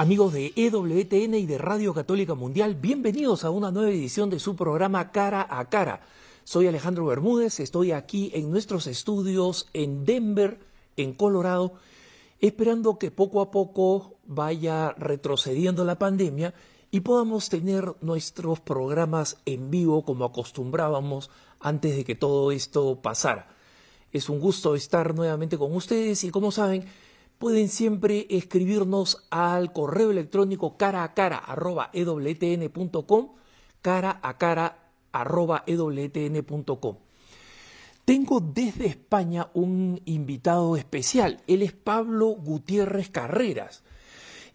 Amigos de EWTN y de Radio Católica Mundial, bienvenidos a una nueva edición de su programa Cara a Cara. Soy Alejandro Bermúdez, estoy aquí en nuestros estudios en Denver, en Colorado, esperando que poco a poco vaya retrocediendo la pandemia y podamos tener nuestros programas en vivo como acostumbrábamos antes de que todo esto pasara. Es un gusto estar nuevamente con ustedes y como saben, pueden siempre escribirnos al correo electrónico cara a cara arroba ewtn.com, cara a cara arroba ewtn.com. Tengo desde España un invitado especial. Él es Pablo Gutiérrez Carreras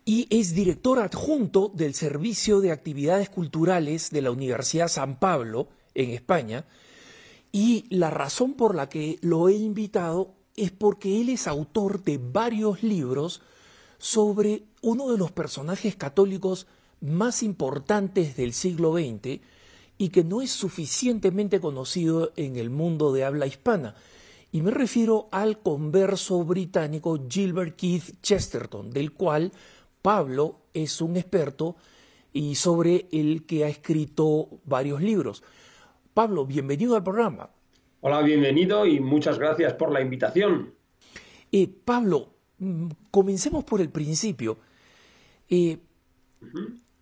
y es director adjunto del Servicio de Actividades Culturales de la Universidad San Pablo en España. Y la razón por la que lo he invitado es porque él es autor de varios libros sobre uno de los personajes católicos más importantes del siglo XX y que no es suficientemente conocido en el mundo de habla hispana. Y me refiero al converso británico Gilbert Keith Chesterton, del cual Pablo es un experto y sobre el que ha escrito varios libros. Pablo, bienvenido al programa. Hola, bienvenido y muchas gracias por la invitación. Eh, Pablo, mm, comencemos por el principio. Eh,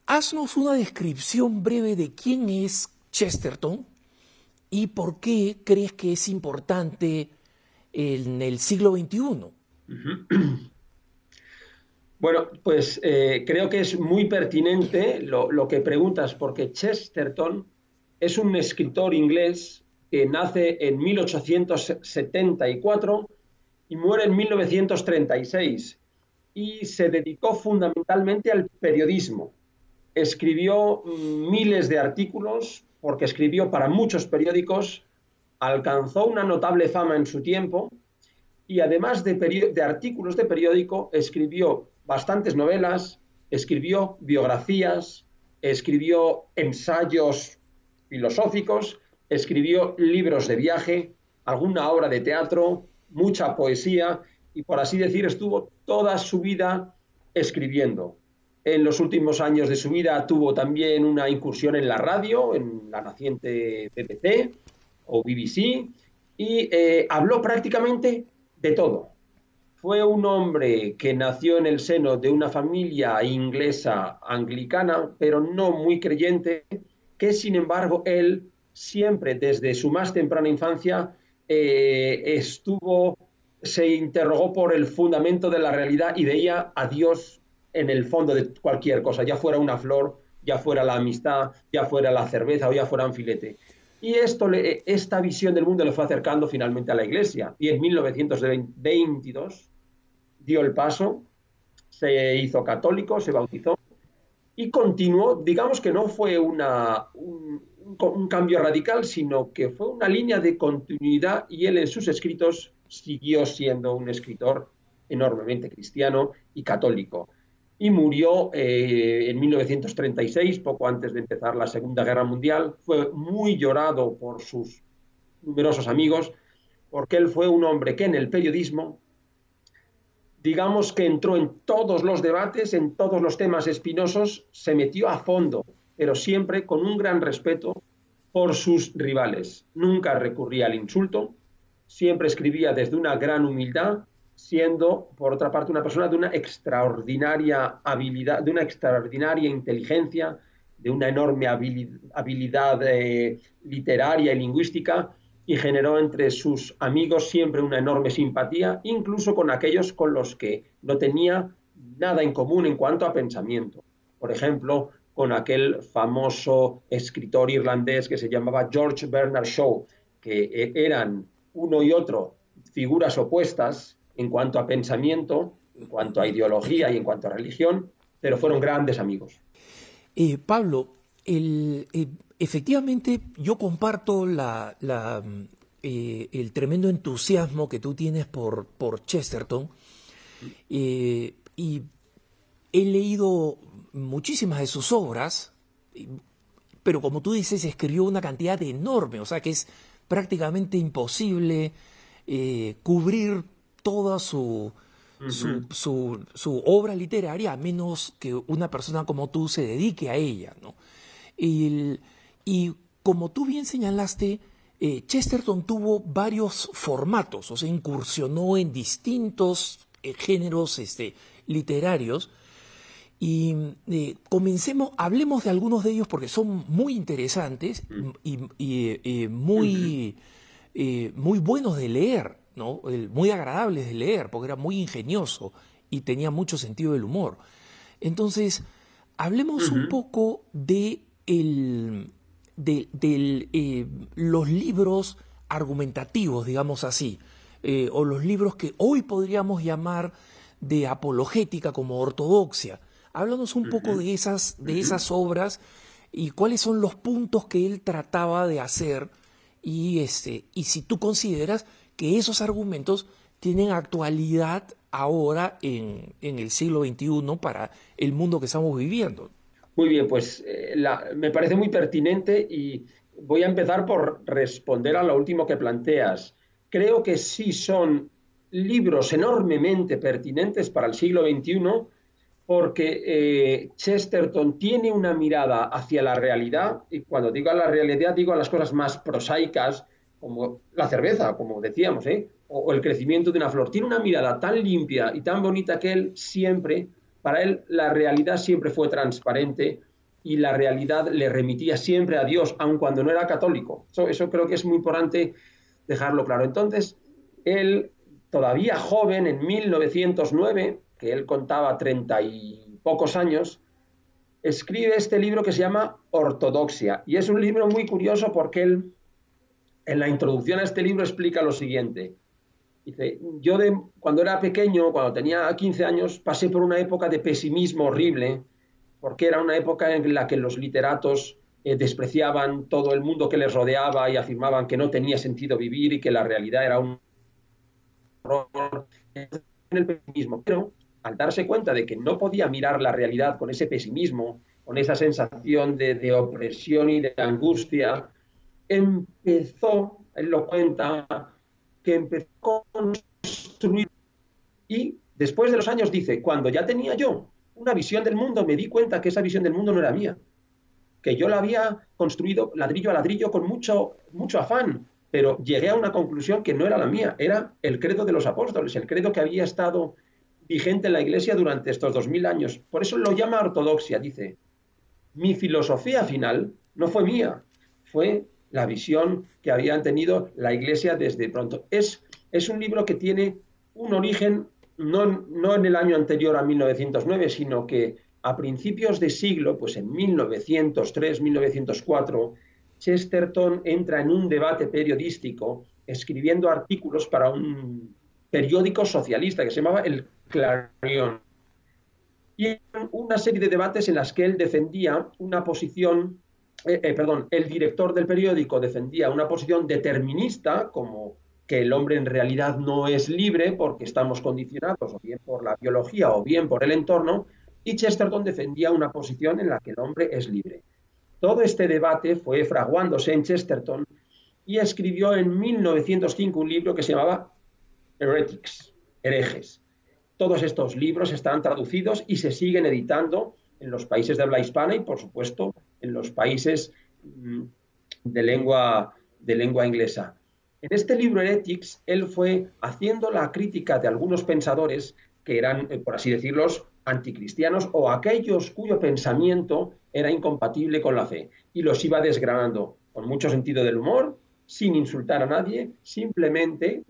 haznos una descripción breve de quién es Chesterton y por qué crees que es importante en el siglo XXI. Bueno, pues eh, creo que es muy pertinente lo, lo, que preguntas, porque Chesterton es un escritor inglés que nace en 1874 y muere en 1936 y se dedicó fundamentalmente al periodismo. Escribió mm, miles de artículos porque escribió para muchos periódicos, alcanzó una notable fama en su tiempo y además de, de artículos de periódico escribió bastantes novelas, escribió biografías, escribió ensayos filosóficos escribió libros de viaje, alguna obra de teatro, mucha poesía y, por así decir, estuvo toda su vida escribiendo. En los últimos años de su vida tuvo también una incursión en la radio, en la naciente BBC o BBC, y eh, habló prácticamente de todo. Fue un hombre que nació en el seno de una familia inglesa anglicana, pero no muy creyente, que sin embargo él siempre desde su más temprana infancia eh, estuvo, se interrogó por el fundamento de la realidad y veía a Dios en el fondo de cualquier cosa, ya fuera una flor, ya fuera la amistad, ya fuera la cerveza o ya fuera un filete. Y esto esta visión del mundo le fue acercando finalmente a la iglesia. Y en 1922 dio el paso, se hizo católico, se bautizó y continuó, digamos que no fue una, un, cambio radical, sino que fue una línea de continuidad y él en sus escritos siguió siendo un escritor enormemente cristiano y católico. Y murió eh, en 1936, poco antes de empezar la Segunda Guerra Mundial. Fue muy llorado por sus numerosos amigos, porque él fue un hombre que en el periodismo, digamos que entró en todos los debates, en todos los temas espinosos, se metió a fondo pero siempre con un gran respeto por sus rivales. Nunca recurría al insulto, siempre escribía desde una gran humildad, siendo, por otra parte, una persona de una extraordinaria habilidad, de una extraordinaria inteligencia, de una enorme habilidad eh, literaria y lingüística, y generó entre sus amigos siempre una enorme simpatía, incluso con aquellos con los que no tenía nada en común en cuanto a pensamiento. Por ejemplo, con aquel famoso escritor irlandés que se llamaba George Bernard Shaw, que eh, eran uno y otro figuras opuestas en cuanto a pensamiento, en cuanto a ideología y en cuanto a religión, pero fueron grandes amigos. Eh, Pablo, el, eh, efectivamente yo comparto la, el tremendo entusiasmo que tú tienes por, por Chesterton y he leído muchísimas de sus obras, pero como tú dices, escribió una cantidad enorme, o sea que es prácticamente imposible eh, cubrir toda su, su, su, obra literaria a menos que una persona como tú se dedique a ella. ¿no? y como tú bien señalaste, eh, Chesterton tuvo varios formatos, o sea, incursionó en distintos eh, géneros este, literarios. Y eh, comencemos, hablemos de algunos de ellos porque son muy interesantes y, muy, muy buenos de leer, ¿no? muy agradables de leer, porque era muy ingenioso y tenía mucho sentido del humor. Entonces, hablemos un poco de el, de, eh, los libros argumentativos, digamos así, eh, o los libros que hoy podríamos llamar de apologética como ortodoxia. Háblanos un poco de esas, de esas obras y cuáles son los puntos que él trataba de hacer y, este, y si tú consideras que esos argumentos tienen actualidad ahora en, en el siglo XXI para el mundo que estamos viviendo. Muy bien, pues eh, me parece muy pertinente y voy a empezar por responder a lo último que planteas. Creo que sí son libros enormemente pertinentes para el siglo XXI porque eh, Chesterton tiene una mirada hacia la realidad y cuando digo a la realidad digo a las cosas más prosaicas como la cerveza, como decíamos, ¿eh? o el crecimiento de una flor. Tiene una mirada tan limpia y tan bonita que él siempre para él la realidad siempre fue transparente y la realidad le remitía siempre a Dios, aun cuando no era católico. Eso, creo que es muy importante dejarlo claro. Entonces, él, todavía joven, en 1909, que él contaba treinta y pocos años, escribe este libro que se llama Ortodoxia. Y es un libro muy curioso porque él, en la introducción a este libro, explica lo siguiente. Dice, yo cuando era pequeño, cuando tenía 15 años, pasé por una época de pesimismo horrible, porque era una época en la que los literatos eh, despreciaban todo el mundo que les rodeaba y afirmaban que no tenía sentido vivir y que la realidad era un horror en el pesimismo. Pero al darse cuenta de que no podía mirar la realidad con ese pesimismo, con esa sensación de, opresión y de angustia, empezó, él lo cuenta, que empezó a construir. Y después de los años dice, cuando ya tenía yo una visión del mundo, me di cuenta que esa visión del mundo no era mía, que yo la había construido ladrillo a ladrillo con mucho, mucho afán, pero llegué a una conclusión que no era la mía, era el credo de los apóstoles, el credo que había estado vigente en la iglesia durante estos dos mil años. Por eso lo llama ortodoxia, dice, mi filosofía final no fue mía, fue la visión que habían tenido la Iglesia desde pronto. Es, es un libro que tiene un origen no, no en el año anterior a 1909, sino que a principios de siglo, pues en 1903, 1904, Chesterton entra en un debate periodístico escribiendo artículos para un periódico socialista que se llamaba El Clarion. Y una serie de debates en las que él defendía una posición eh, eh, perdón, el director del periódico defendía una posición determinista, como que el hombre en realidad no es libre porque estamos condicionados o bien por la biología o bien por el entorno, y Chesterton defendía una posición en la que el hombre es libre. Todo este debate fue fraguándose en Chesterton y escribió en 1905 un libro que se llamaba Heretics, herejes. Todos estos libros están traducidos y se siguen editando en los países de habla hispana y, por supuesto, en los países mm, de lengua, de lengua inglesa. En este libro Heretics, él fue haciendo la crítica de algunos pensadores que eran, eh, por así decirlo, anticristianos o aquellos cuyo pensamiento era incompatible con la fe. Y los iba desgranando con mucho sentido del humor, sin insultar a nadie, simplemente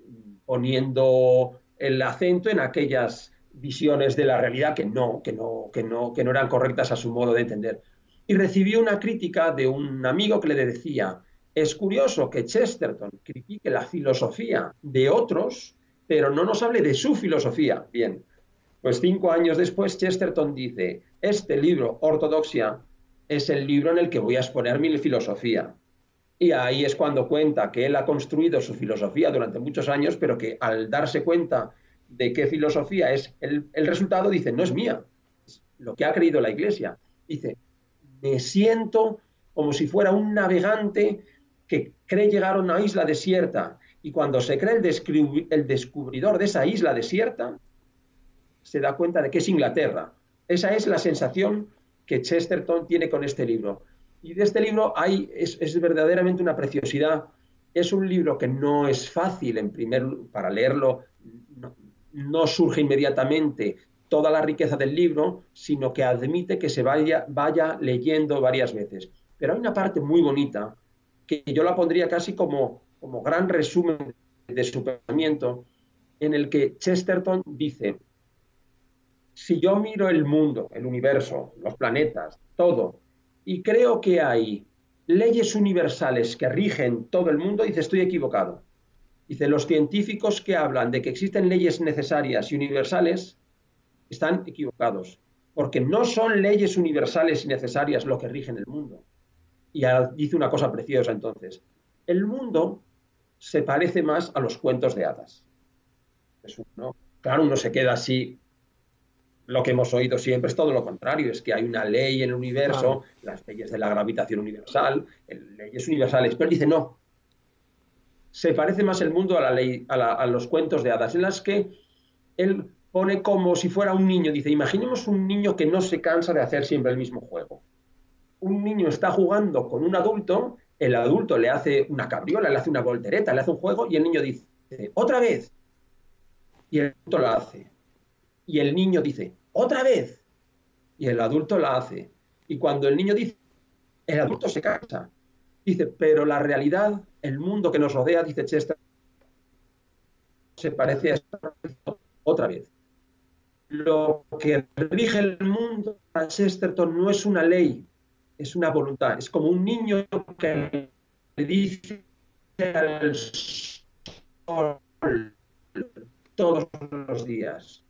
poniendo el acento en aquellas visiones de la realidad que no, que no, que no, que no eran correctas a su modo de entender. Y recibió una crítica de un amigo que le decía, es curioso que Chesterton critique la filosofía de otros, pero no nos hable de su filosofía. Bien, pues cinco años después Chesterton dice, este libro, Ortodoxia, es el libro en el que voy a exponer mi filosofía. Y ahí es cuando cuenta que él ha construido su filosofía durante muchos años, pero que al darse cuenta de qué filosofía es el, resultado, dice, no es mía, es lo que ha creído la Iglesia. Dice, me siento como si fuera un navegante que cree llegar a una isla desierta y cuando se cree el, el descubridor de esa isla desierta, se da cuenta de que es Inglaterra. Esa es la sensación que Chesterton tiene con este libro. Y de este libro hay, es, verdaderamente una preciosidad. Es un libro que no es fácil en primer, para leerlo, no, surge inmediatamente toda la riqueza del libro, sino que admite que se vaya, vaya leyendo varias veces. Pero hay una parte muy bonita que yo la pondría casi como, como gran resumen de su pensamiento, en el que Chesterton dice, si yo miro el mundo, el universo, los planetas, todo, y creo que hay leyes universales que rigen todo el mundo, dice, estoy equivocado. Dice, los científicos que hablan de que existen leyes necesarias y universales están equivocados, porque no son leyes universales y necesarias lo que rigen el mundo. Y dice una cosa preciosa entonces, el mundo se parece más a los cuentos de hadas. Claro, uno se queda así lo que hemos oído siempre es todo lo contrario, es que hay una ley en el universo, las leyes de la gravitación universal, leyes universales, pero él dice no. Se parece más el mundo a la ley, a, los cuentos de hadas, en las que él pone como si fuera un niño. Dice, imaginemos un niño que no se cansa de hacer siempre el mismo juego. Un niño está jugando con un adulto, el adulto le hace una cabriola, le hace una voltereta, le hace un juego y el niño dice, otra vez. Y el adulto la hace y el niño dice, otra vez. Y el adulto la hace. Y cuando el niño dice, el adulto se cansa. Dice, pero la realidad, el mundo que nos rodea, dice Chester, se parece a otra vez. Lo que rige el mundo a Chesterton no es una ley, es una voluntad. Es como un niño que le dice al sol todos los días,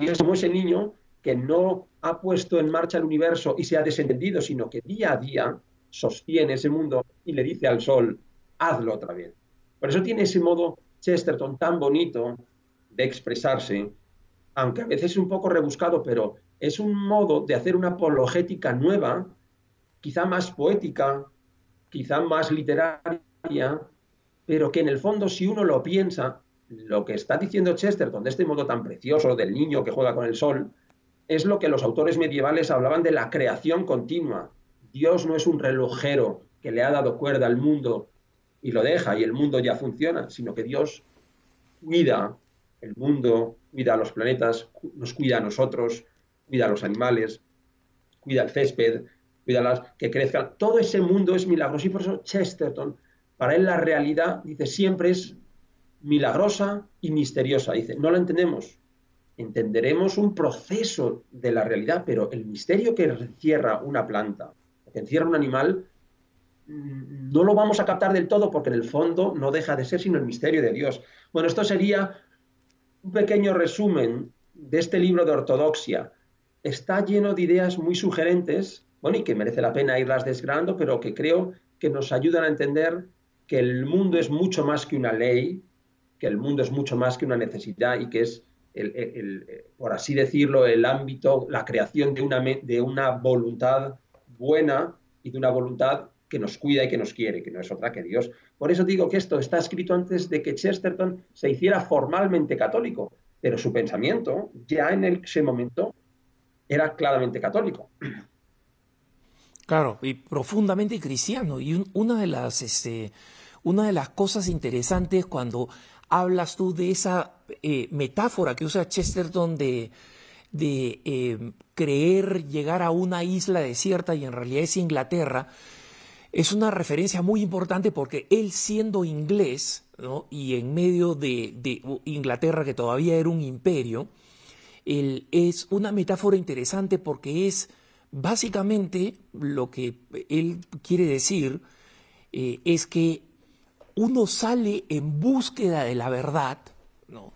y es como ese niño que no ha puesto en marcha el universo y se ha desentendido, sino que día a día sostiene ese mundo y le dice al sol, hazlo otra vez. Por eso tiene ese modo Chesterton tan bonito de expresarse, aunque a veces es un poco rebuscado, pero es un modo de hacer una apologética nueva, quizá más poética, quizá más literaria, pero que en el fondo si uno lo piensa, lo que está diciendo Chesterton de este modo tan precioso del niño que juega con el sol es lo que los autores medievales hablaban de la creación continua. Dios no es un relojero que le ha dado cuerda al mundo y lo deja y el mundo ya funciona, sino que Dios cuida el mundo, cuida a los planetas, nos cuida a nosotros, cuida a los animales, cuida el césped, cuida a las que crezcan. Todo ese mundo es milagroso y por eso Chesterton, para él la realidad, dice, siempre es milagrosa y misteriosa. Dice, no la entendemos. Entenderemos un proceso de la realidad, pero el misterio que encierra una planta, que encierra un animal, mm, no lo vamos a captar del todo porque en el fondo no deja de ser sino el misterio de Dios. Bueno, esto sería un pequeño resumen de este libro de ortodoxia. Está lleno de ideas muy sugerentes, bueno, y que merece la pena irlas desgranando, pero que creo que nos ayudan a entender que el mundo es mucho más que una ley, que el mundo es mucho más que una necesidad y que es, el, por así decirlo, el ámbito, la creación de una, de una voluntad buena y de una voluntad que nos cuida y que nos quiere, que no es otra que Dios. Por eso digo que esto está escrito antes de que Chesterton se hiciera formalmente católico, pero su pensamiento ya en ese momento era claramente católico. Claro, y profundamente cristiano. Y una de las, este, una de las cosas interesantes cuando hablas tú de esa eh, metáfora que usa Chesterton de, de eh, creer llegar a una isla desierta y en realidad es Inglaterra, es una referencia muy importante porque él siendo inglés y en medio de, Inglaterra que todavía era un imperio, es una metáfora interesante porque es básicamente lo que él quiere decir eh, es que uno sale en búsqueda de la verdad, ¿no?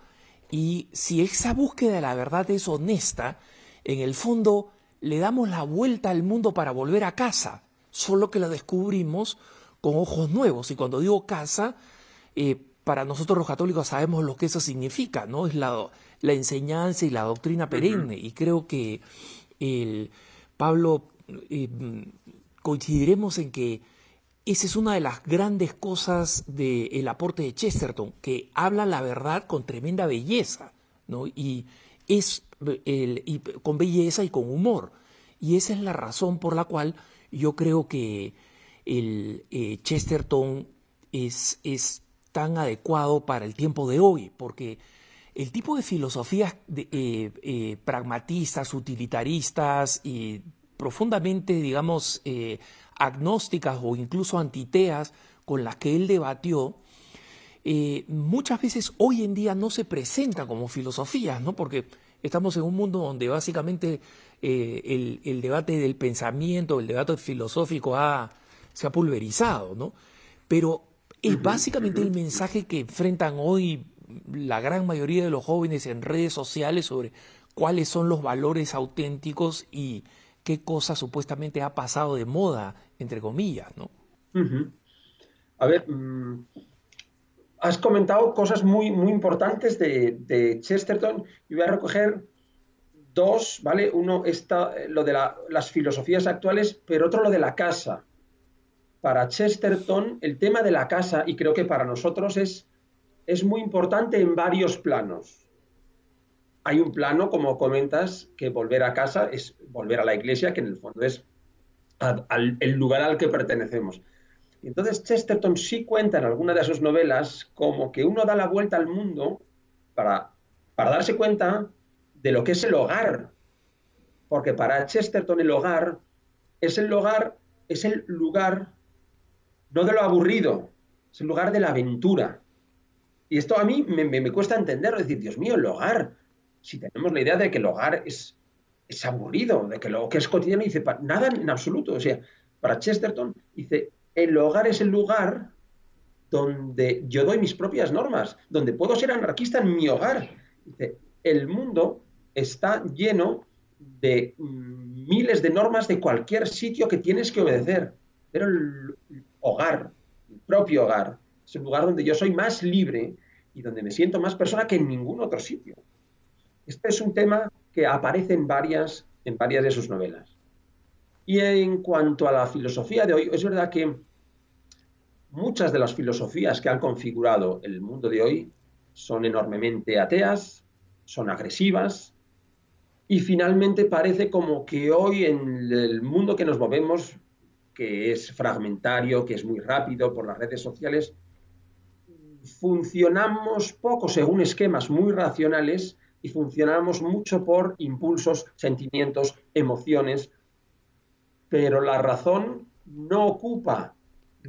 Y si esa búsqueda de la verdad es honesta, en el fondo le damos la vuelta al mundo para volver a casa, solo que la descubrimos con ojos nuevos. Y cuando digo casa, eh, para nosotros los católicos sabemos lo que eso significa, ¿no? Es la, la enseñanza y la doctrina perenne. Y creo que el Pablo eh, coincidiremos en que esa es una de las grandes cosas del aporte de Chesterton, que habla la verdad con tremenda belleza, ¿no? Y es con belleza y con humor. Y esa es la razón por la cual yo creo que el eh, Chesterton es, es, tan adecuado para el tiempo de hoy, porque el tipo de filosofías eh, eh, pragmatistas, utilitaristas y profundamente, digamos, agnósticas o incluso antiteas con las que él debatió, muchas veces hoy en día no se presentan como filosofías, ¿no? Porque estamos en un mundo donde básicamente el, el, debate del pensamiento, el debate filosófico ha, se ha pulverizado, ¿no? Pero es básicamente el mensaje que enfrentan hoy la gran mayoría de los jóvenes en redes sociales sobre cuáles son los valores auténticos y qué cosa supuestamente ha pasado de moda, entre comillas, ¿no? A ver, mm, has comentado cosas muy, muy importantes de, de, Chesterton y voy a recoger dos, ¿vale? Uno está lo de las filosofías actuales, pero otro lo de la casa para Chesterton el tema de la casa, y creo que para nosotros es, es muy importante en varios planos. Hay un plano, como comentas, que volver a casa es volver a la iglesia, que en el fondo es el lugar al que pertenecemos. Entonces Chesterton sí cuenta en alguna de sus novelas como que uno da la vuelta al mundo para, para darse cuenta de lo que es el hogar. Porque para Chesterton el hogar es el hogar, es el lugar no de lo aburrido, es el lugar de la aventura. Y esto a mí me, cuesta entender, decir, Dios mío, el hogar, si tenemos la idea de que el hogar es, es aburrido, de que lo que es cotidiano, dice, nada en absoluto. O sea, para Chesterton, dice, el hogar es el lugar donde yo doy mis propias normas, donde puedo ser anarquista en mi hogar. Dice, el mundo está lleno de mm, miles de normas de cualquier sitio que tienes que obedecer. Pero el, hogar, mi propio hogar. Es el lugar donde yo soy más libre y donde me siento más persona que en ningún otro sitio. Este es un tema que aparece en varias, en varias de sus novelas. Y en cuanto a la filosofía de hoy, es verdad que muchas de las filosofías que han configurado el mundo de hoy son enormemente ateas, son agresivas, y finalmente parece como que hoy en el mundo que nos movemos que es fragmentario, que es muy rápido por las redes sociales, funcionamos poco según esquemas muy racionales y funcionamos mucho por impulsos, sentimientos, emociones, pero la razón no ocupa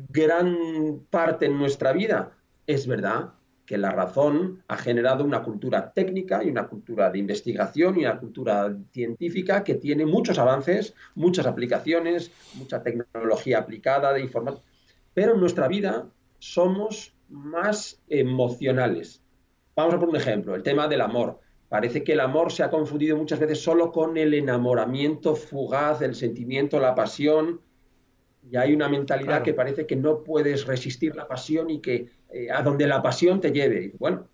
gran parte en nuestra vida. Es verdad, que la razón ha generado una cultura técnica y una cultura de investigación y una cultura científica que tiene muchos avances, muchas aplicaciones, mucha tecnología aplicada de información. Pero en nuestra vida somos más emocionales. Vamos a poner un ejemplo, el tema del amor. Parece que el amor se ha confundido muchas veces solo con el enamoramiento fugaz, el sentimiento, la pasión, y hay una mentalidad que parece que no puedes resistir la pasión y que eh, a donde la pasión te lleve. Bueno,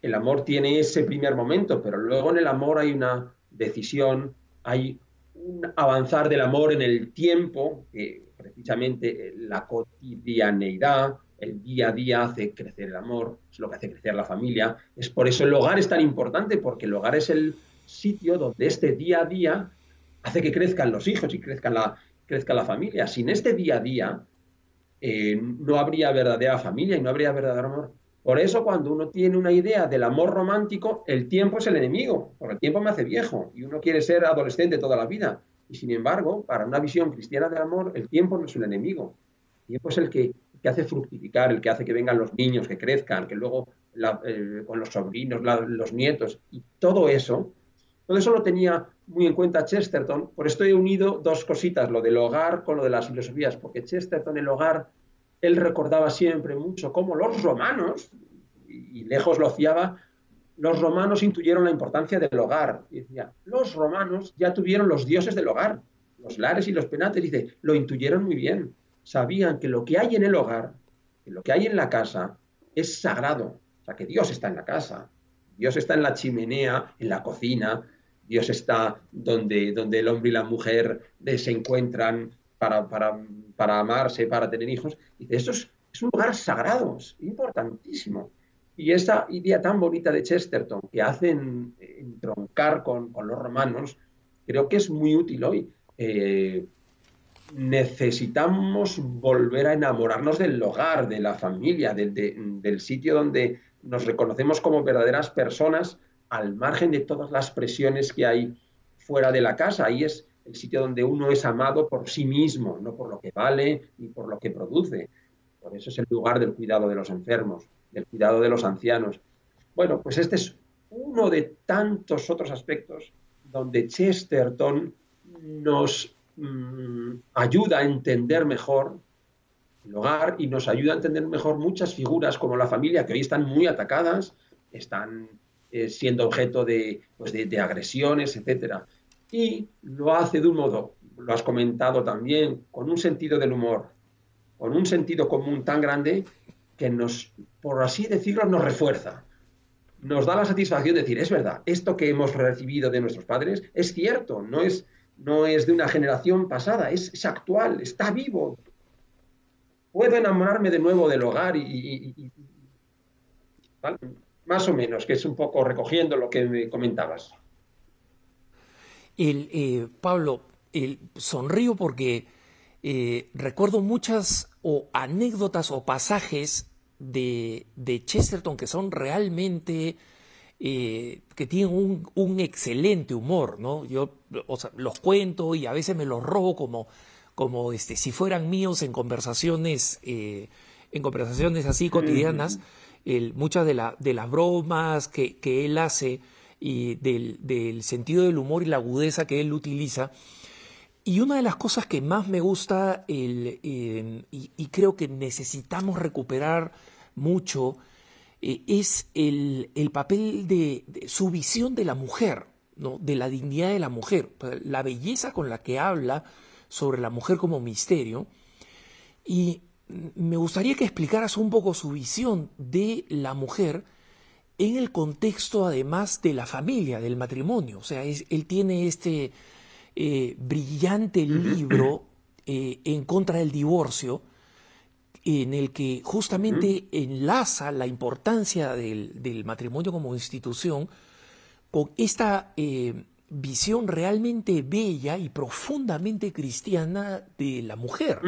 el amor tiene ese primer momento, pero luego en el amor hay una decisión, hay un avanzar del amor en el tiempo, que precisamente eh, la cotidianeidad, el día a día hace crecer el amor, es lo que hace crecer la familia. Es por eso el hogar es tan importante, porque el hogar es el sitio donde este día a día hace que crezcan los hijos y crezcan la, crezca la familia. Sin este día a día, eh, no habría verdadera familia y no habría verdadero amor. Por eso cuando uno tiene una idea del amor romántico, el tiempo es el enemigo, porque el tiempo me hace viejo y uno quiere ser adolescente toda la vida. Y sin embargo, para una visión cristiana del amor, el tiempo no es un enemigo. El tiempo es el que, hace fructificar, el que hace que vengan los niños, que crezcan, que luego eh, con los sobrinos, los nietos, y todo eso, todo eso lo tenía muy en cuenta Chesterton. Por esto he unido dos cositas, lo del hogar con lo de las filosofías, porque Chesterton, el hogar, él recordaba siempre mucho cómo los romanos, y lejos lo fiaba, los romanos intuyeron la importancia del hogar. Y decía, los romanos ya tuvieron los dioses del hogar, los lares y los penates. Dice, lo intuyeron muy bien. Sabían que lo que hay en el hogar, que lo que hay en la casa, es sagrado. O sea, que Dios está en la casa. Dios está en la chimenea, en la cocina, Dios está donde, donde el hombre y la mujer se encuentran para, para, amarse, para tener hijos. Dice, esto es, un lugar sagrado, es importantísimo. Y esa idea tan bonita de Chesterton que hacen entroncar con, con los romanos, creo que es muy útil hoy. Eh, necesitamos volver a enamorarnos del hogar, de la familia, del sitio donde nos reconocemos como verdaderas personas al margen de todas las presiones que hay fuera de la casa. Ahí es el sitio donde uno es amado por sí mismo, no por lo que vale ni por lo que produce. Por eso es el lugar del cuidado de los enfermos, del cuidado de los ancianos. Bueno, pues este es uno de tantos otros aspectos donde Chesterton nos mm, ayuda a entender mejor el hogar y nos ayuda a entender mejor muchas figuras como la familia que hoy están muy atacadas, están eh, siendo objeto de, pues de, agresiones, etc. Y lo hace de un modo, lo has comentado también, con un sentido del humor, con un sentido común tan grande que nos, por así decirlo, nos refuerza. Nos da la satisfacción de decir, es verdad, esto que hemos recibido de nuestros padres es cierto, no es, no es de una generación pasada, es actual, está vivo, puedo enamorarme de nuevo del hogar y, más o menos, que es un poco recogiendo lo que me comentabas. El, eh, Pablo, el, sonrío porque eh, recuerdo muchas o anécdotas o pasajes de, Chesterton que son realmente eh, que tienen un, un, excelente humor, ¿no? Yo los cuento y a veces me los robo como como este, si fueran míos en conversaciones, eh, en conversaciones así cotidianas, muchas de, la, de las bromas que, él hace y del, sentido del humor y la agudeza que él utiliza. Y una de las cosas que más me gusta el, y, creo que necesitamos recuperar mucho eh, es el, papel de, de, su visión de la mujer, ¿no? de la dignidad de la mujer, la belleza con la que habla sobre la mujer como misterio y me gustaría que explicaras un poco su visión de la mujer en el contexto además de la familia, del matrimonio. O sea, él tiene este eh, brillante libro eh, en contra del divorcio, en el que justamente enlaza la importancia del, matrimonio como institución con esta eh, visión realmente bella y profundamente cristiana de la mujer.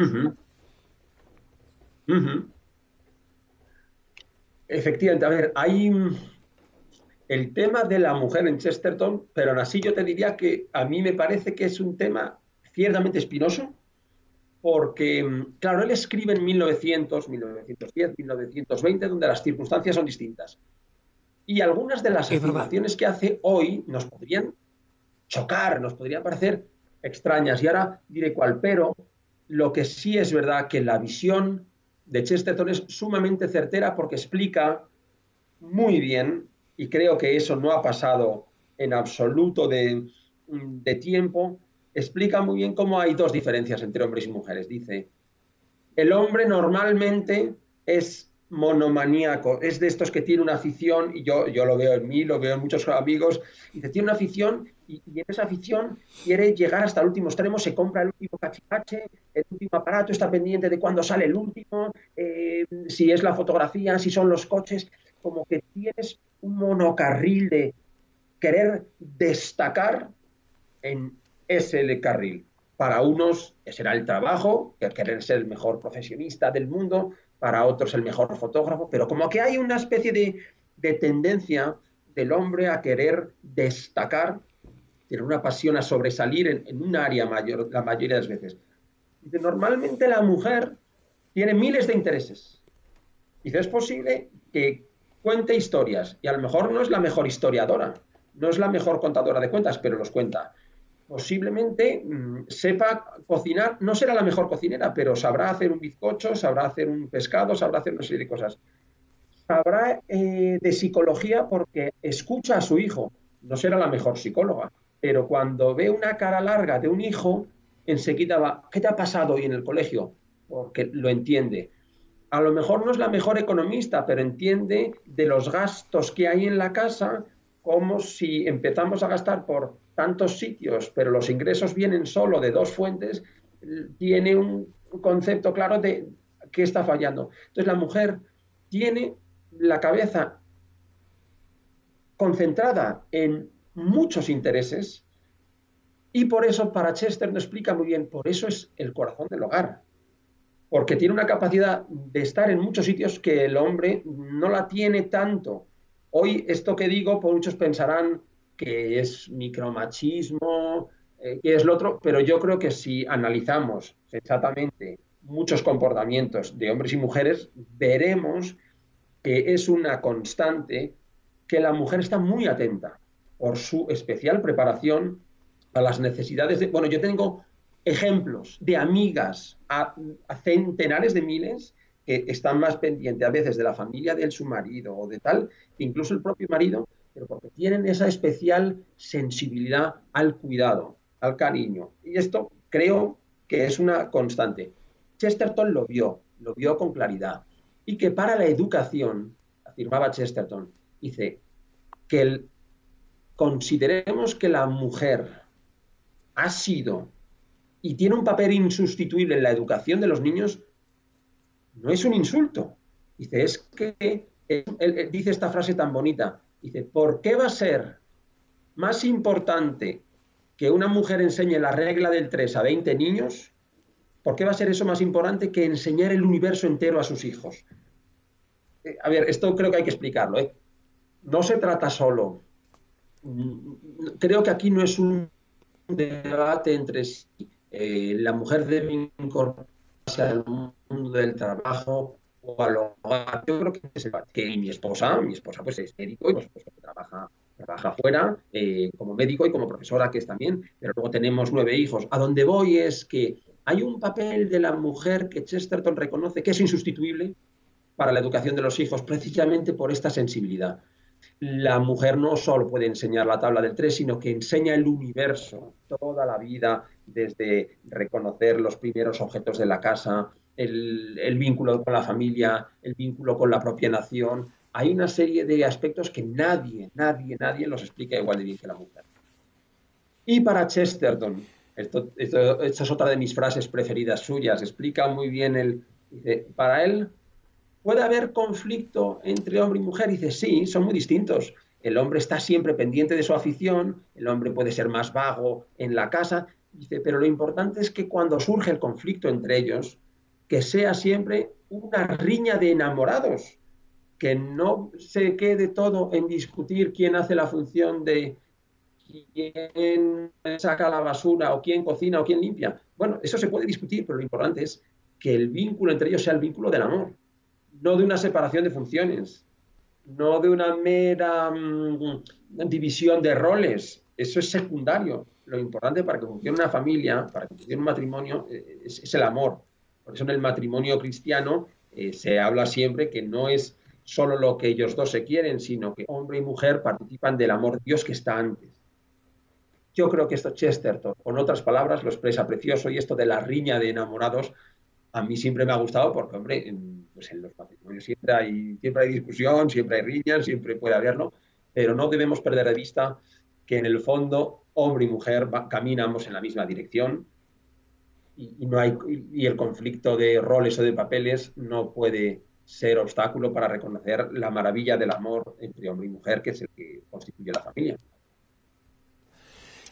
Efectivamente, a ver, hay el tema de la mujer en Chesterton, pero aún así yo te diría que a mí me parece que es un tema ciertamente espinoso, porque, claro, él escribe en 1900, 1910, 1920, donde las circunstancias son distintas. Y algunas de las afirmaciones que hace hoy nos podrían chocar, nos podría parecer extrañas. Y ahora diré cuál, pero lo que sí es verdad que la visión de Chesterton es sumamente certera porque explica muy bien, y creo que eso no ha pasado en absoluto de, de tiempo, explica muy bien cómo hay dos diferencias entre hombres y mujeres. Dice, el hombre normalmente es monomaníaco, es de estos que tiene una afición, y yo, yo lo veo en mí, lo veo en muchos amigos, y tiene una afición y, en esa afición quiere llegar hasta el último extremo, se compra el último cachivache, el último aparato, está pendiente de cuándo sale el último, eh, si es la fotografía, si son los coches, como que tienes un monocarril de querer destacar en ese carril. Para unos será el trabajo, querer ser el mejor profesionista del mundo, para otros el mejor fotógrafo, pero como que hay una especie de, de tendencia del hombre a querer destacar tiene una pasión a sobresalir en, un área mayor, la mayoría de las veces. Dice, normalmente la mujer tiene miles de intereses. Dice, es posible que cuente historias y a lo mejor no es la mejor historiadora, no es la mejor contadora de cuentas, pero los cuenta. Posiblemente mm, sepa cocinar, no será la mejor cocinera, pero sabrá hacer un bizcocho, sabrá hacer un pescado, sabrá hacer una serie de cosas. Sabrá eh, de psicología porque escucha a su hijo, no será la mejor psicóloga, pero cuando ve una cara larga de un hijo, enseguida va, ¿qué te ha pasado hoy en el colegio? Porque lo entiende. A lo mejor no es la mejor economista, pero entiende de los gastos que hay en la casa, como si empezamos a gastar por tantos sitios, pero los ingresos vienen solo de dos fuentes, tiene un concepto claro de qué está fallando. Entonces la mujer tiene la cabeza concentrada en muchos intereses y por eso para Chester no explica muy bien, por eso es el corazón del hogar, porque tiene una capacidad de estar en muchos sitios que el hombre no la tiene tanto. Hoy esto que digo, por muchos pensarán que es micromachismo, eh, que es lo otro, pero yo creo que si analizamos exactamente muchos comportamientos de hombres y mujeres, veremos que es una constante que la mujer está muy atenta por su especial preparación a las necesidades de... Bueno, yo tengo ejemplos de amigas a, centenares de miles que están más pendientes a veces de la familia de su marido o de tal, incluso el propio marido, pero porque tienen esa especial sensibilidad al cuidado, al cariño. Y esto creo que es una constante. Chesterton lo vio, lo vio con claridad. Y que para la educación, afirmaba Chesterton, dice que el, consideremos que la mujer ha sido y tiene un papel insustituible en la educación de los niños, no es un insulto. Dice, es que, dice esta frase tan bonita, dice, ¿por qué va a ser más importante que una mujer enseñe la regla del 3 a 20 niños? ¿Por qué va a ser eso más importante que enseñar el universo entero a sus hijos? Eh, a ver, esto creo que hay que explicarlo. ¿eh? No se trata solo. Creo que aquí no es un debate entre si eh, la mujer debe incorporarse al mundo del trabajo. Yo creo que es que mi esposa, mi esposa pues es médico y trabaja, trabaja fuera eh, como médico y como profesora que es también, pero luego tenemos nueve hijos. A donde voy es que hay un papel de la mujer que Chesterton reconoce que es insustituible para la educación de los hijos precisamente por esta sensibilidad la mujer no solo puede enseñar la tabla del 3, sino que enseña el universo, toda la vida, desde reconocer los primeros objetos de la casa, el, vínculo con la familia, el vínculo con la propia nación. Hay una serie de aspectos que nadie, nadie, nadie los explica igual de bien que la mujer. Y para Chesterton, esto, esta es otra de mis frases preferidas suyas, explica muy bien el... Dice, para él ¿Puede haber conflicto entre hombre y mujer? dice, sí, son muy distintos. El hombre está siempre pendiente de su afición, el hombre puede ser más vago en la casa, dice, pero lo importante es que cuando surge el conflicto entre ellos, que sea siempre una riña de enamorados, que no se quede todo en discutir quién hace la función de quién saca la basura o quién cocina o quién limpia. Bueno, eso se puede discutir, pero lo importante es que el vínculo entre ellos sea el vínculo del amor no de una separación de funciones, no de una mera mm, división de roles. Eso es secundario. Lo importante para que funcione una familia, para que funcione un matrimonio, eh, es, el amor. Por eso en el matrimonio cristiano eh, se habla siempre que no es solo lo que ellos dos se quieren, sino que hombre y mujer participan del amor de Dios que está antes. Yo creo que esto Chesterton, con otras palabras, lo expresa precioso y esto de la riña de enamorados, a mí siempre me ha gustado porque, hombre, pues en los matrimonios siempre hay, siempre hay discusión, siempre hay riñas, siempre puede haberlo, pero no debemos perder de vista que en el fondo hombre y mujer caminamos en la misma dirección y, no hay, y el conflicto de roles o de papeles no puede ser obstáculo para reconocer la maravilla del amor entre hombre y mujer, que es el que constituye la familia.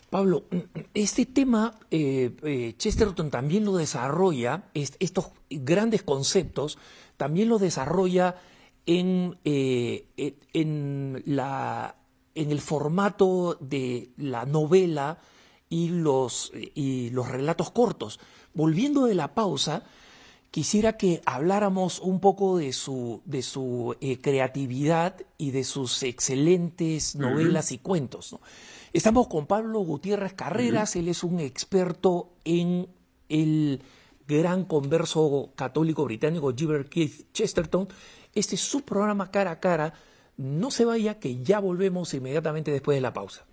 Pablo, este tema eh, eh, Chesterton también lo desarrolla, estos grandes conceptos también lo desarrolla en, eh, en, la, en el formato de la novela y los, y los relatos cortos. Volviendo de la pausa, quisiera que habláramos un poco de su, de su eh, creatividad y de sus excelentes novelas y cuentos. Estamos con Pablo Gutiérrez Carreras, él es un experto en el gran converso católico británico Gilbert Keith Chesterton. Este es su programa cara a cara. No se vaya que ya volvemos inmediatamente después de la pausa.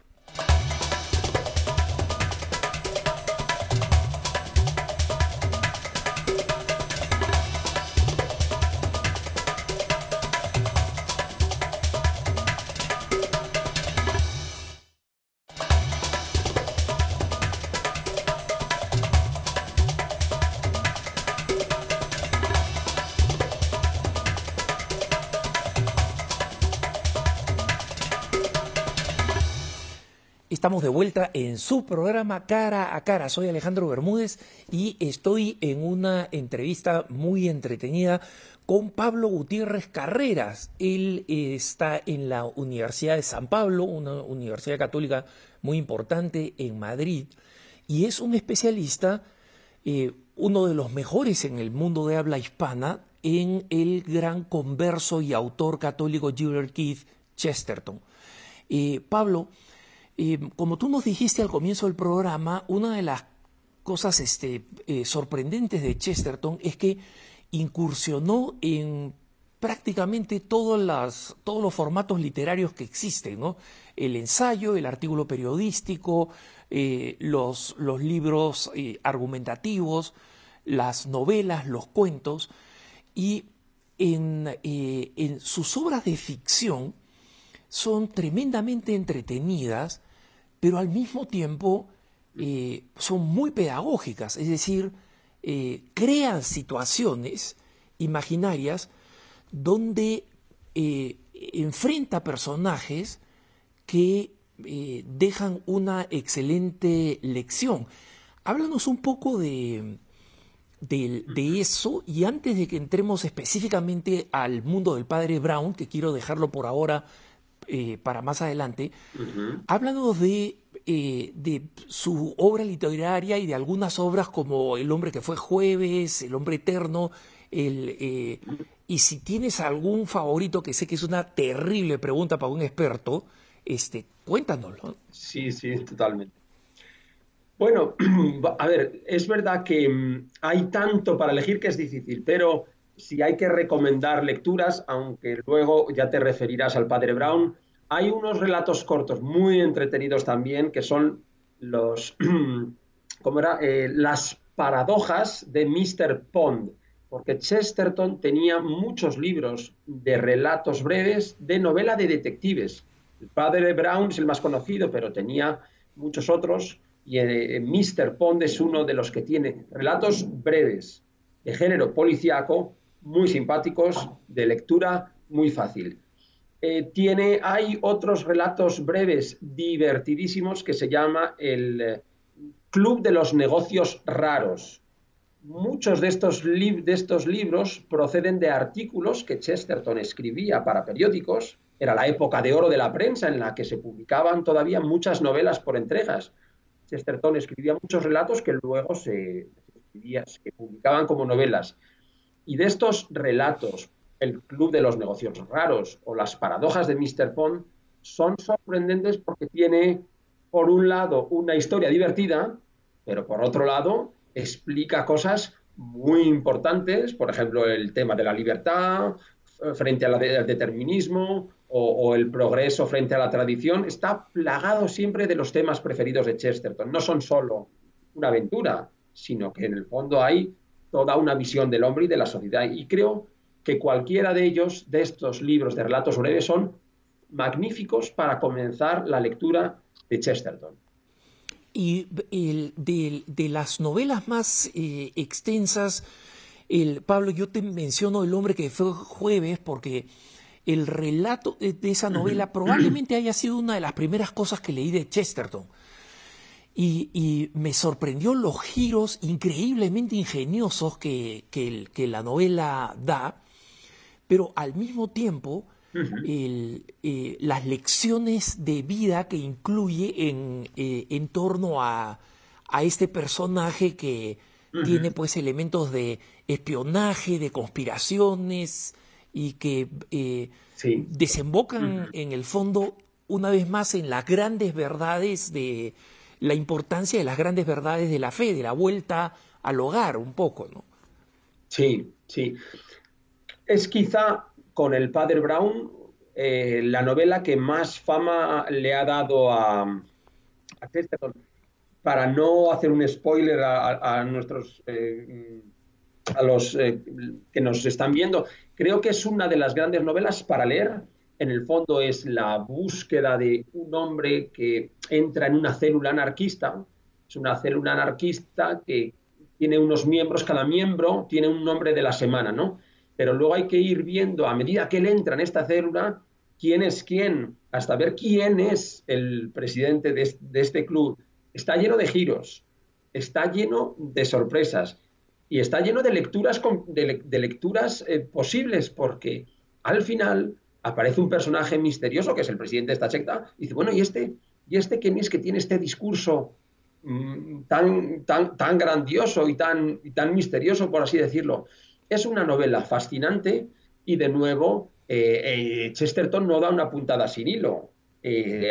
En su programa Cara a Cara. Soy Alejandro Bermúdez y estoy en una entrevista muy entretenida con Pablo Gutiérrez Carreras. Él está en la Universidad de San Pablo, una universidad católica muy importante en Madrid, y es un especialista, eh, uno de los mejores en el mundo de habla hispana, en el gran converso y autor católico Gilbert Keith Chesterton. Eh, Pablo, eh, como tú nos dijiste al comienzo del programa, una de las cosas este, sorprendentes de Chesterton es que incursionó en prácticamente todos los formatos literarios que existen, ¿no? El ensayo, el artículo periodístico, eh, los, libros eh, argumentativos, las novelas, los cuentos, y en, eh, en, sus obras de ficción son tremendamente entretenidas, pero al mismo tiempo son muy pedagógicas, es decir, eh, crean situaciones imaginarias donde eh, enfrenta personajes que eh, dejan una excelente lección. Háblanos un poco de, de, eso y antes de que entremos específicamente al mundo del padre Brown, que quiero dejarlo por ahora para más adelante, háblanos de eh, de su obra literaria y de algunas obras como El hombre que fue jueves, El hombre eterno, el, eh, y si tienes algún favorito, que sé que es una terrible pregunta para un experto, este, cuéntanoslo. Sí, sí, totalmente. Bueno, a ver, es verdad que mm, hay tanto para elegir que es difícil, pero si hay que recomendar lecturas, aunque luego ya te referirás al padre Brown, hay unos relatos cortos muy entretenidos también que son los, ¿cómo era? Eh, las paradojas de Mr. Pond, porque Chesterton tenía muchos libros de relatos breves de novela de detectives. El padre Brown es el más conocido, pero tenía muchos otros y eh, Mr. Pond es uno de los que tiene relatos breves de género policiaco, muy simpáticos, de lectura muy fácil. Eh, tiene, hay otros relatos breves divertidísimos que se llama el eh, Club de los Negocios Raros. Muchos de estos, de estos libros proceden de artículos que Chesterton escribía para periódicos. Era la época de oro de la prensa en la que se publicaban todavía muchas novelas por entregas. Chesterton escribía muchos relatos que luego se, se publicaban como novelas. Y de estos relatos el Club de los Negocios Raros o las paradojas de Mr. Pond son sorprendentes porque tiene, por un lado, una historia divertida, pero por otro lado, explica cosas muy importantes, por ejemplo, el tema de la libertad eh, frente al determinismo o, el progreso frente a la tradición, está plagado siempre de los temas preferidos de Chesterton. No son solo una aventura, sino que en el fondo hay toda una visión del hombre y de la sociedad. Y creo que cualquiera de ellos, de estos libros de relatos breves, son magníficos para comenzar la lectura de Chesterton. Y de, las novelas más eh, extensas, el, Pablo, yo te menciono El hombre que fue jueves porque el relato de, esa novela probablemente haya sido una de las primeras cosas que leí de Chesterton. Y, me sorprendió los giros increíblemente ingeniosos que, que la novela da pero al mismo tiempo eh, las lecciones de vida que incluye en, eh, en torno a, este personaje que tiene pues elementos de espionaje, de conspiraciones y que eh, desembocan en el fondo una vez más en las grandes verdades de la importancia de las grandes verdades de la fe, de la vuelta al hogar un poco, ¿no? Sí, sí es quizá con el padre Brown eh, la novela que más fama le ha dado a, a Para no hacer un spoiler a, nuestros eh, a los eh, que nos están viendo, creo que es una de las grandes novelas para leer. En el fondo es la búsqueda de un hombre que entra en una célula anarquista. Es una célula anarquista que tiene unos miembros, cada miembro tiene un nombre de la semana, ¿no? pero luego hay que ir viendo, a medida que él entra en esta célula, quién es quién, hasta ver quién es el presidente de, este club, está lleno de giros, está lleno de sorpresas y está lleno de lecturas, de, lecturas eh, posibles, porque al final aparece un personaje misterioso, que es el presidente de esta secta, y dice, bueno, ¿y este, ¿y este quién es que tiene este discurso mm, tan, tan, tan grandioso y tan, tan misterioso, por así decirlo? Es una novela fascinante y de nuevo eh, eh, Chesterton no da una puntada sin hilo. Eh,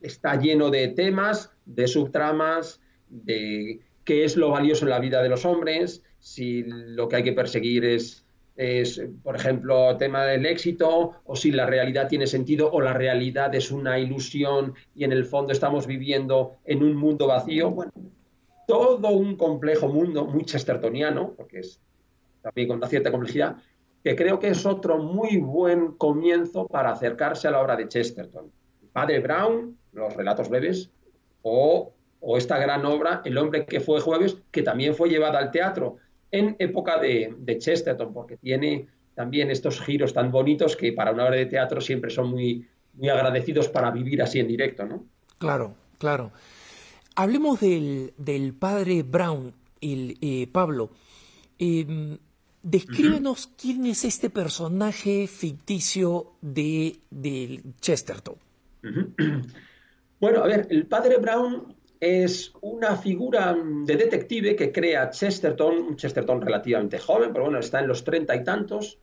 está lleno de temas, de subtramas, de qué es lo valioso en la vida de los hombres, si lo que hay que perseguir es, es, por ejemplo, tema del éxito, o si la realidad tiene sentido, o la realidad es una ilusión y en el fondo estamos viviendo en un mundo vacío. Bueno, todo un complejo mundo, muy chestertoniano, porque es también con una cierta complejidad, que creo que es otro muy buen comienzo para acercarse a la obra de Chesterton. Padre Brown, los relatos breves, o, esta gran obra, El hombre que fue jueves, que también fue llevada al teatro en época de, Chesterton, porque tiene también estos giros tan bonitos que para una obra de teatro siempre son muy, muy agradecidos para vivir así en directo, ¿no? Claro, claro. Hablemos del, padre Brown, el, eh, Pablo. Em, Descríbenos quién es este personaje ficticio de, Chesterton. Bueno, a ver, el padre Brown es una figura de detective que crea Chesterton, un Chesterton relativamente joven, pero bueno, está en los treinta y tantos,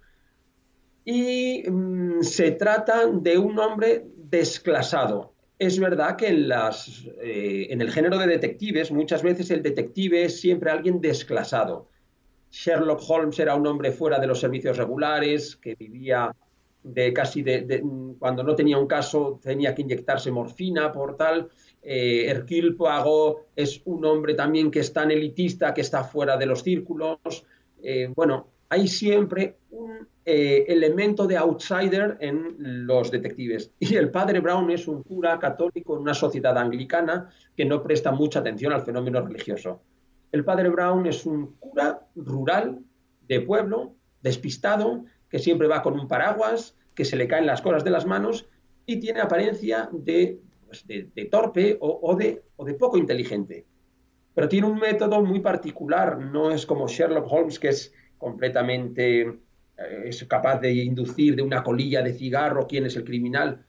y mm, se trata de un hombre desclasado. Es verdad que en, las, eh, en el género de detectives muchas veces el detective es siempre alguien desclasado Sherlock Holmes era un hombre fuera de los servicios regulares, que vivía de casi de, cuando no tenía un caso tenía que inyectarse morfina por tal. Eh, Hercule es un hombre también que es tan elitista, que está fuera de los círculos. Eh, bueno, hay siempre un eh, elemento de outsider en los detectives. Y el padre Brown es un cura católico en una sociedad anglicana que no presta mucha atención al fenómeno religioso. El padre Brown es un cura rural de pueblo, despistado, que siempre va con un paraguas, que se le caen las cosas de las manos y tiene apariencia de, pues, torpe o, de, o de poco inteligente. Pero tiene un método muy particular, no es como Sherlock Holmes, que es completamente eh, es capaz de inducir de una colilla de cigarro quién es el criminal.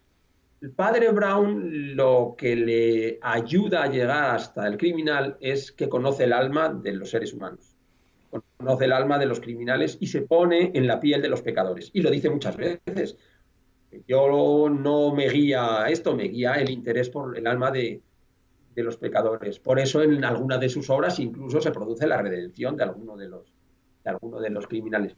El padre Brown lo que le ayuda a llegar hasta el criminal es que conoce el alma de los seres humanos, conoce el alma de los criminales y se pone en la piel de los pecadores. Y lo dice muchas veces. Yo no me guía esto, me guía el interés por el alma de, los pecadores. Por eso en alguna de sus obras incluso se produce la redención de alguno de los, de alguno de los criminales.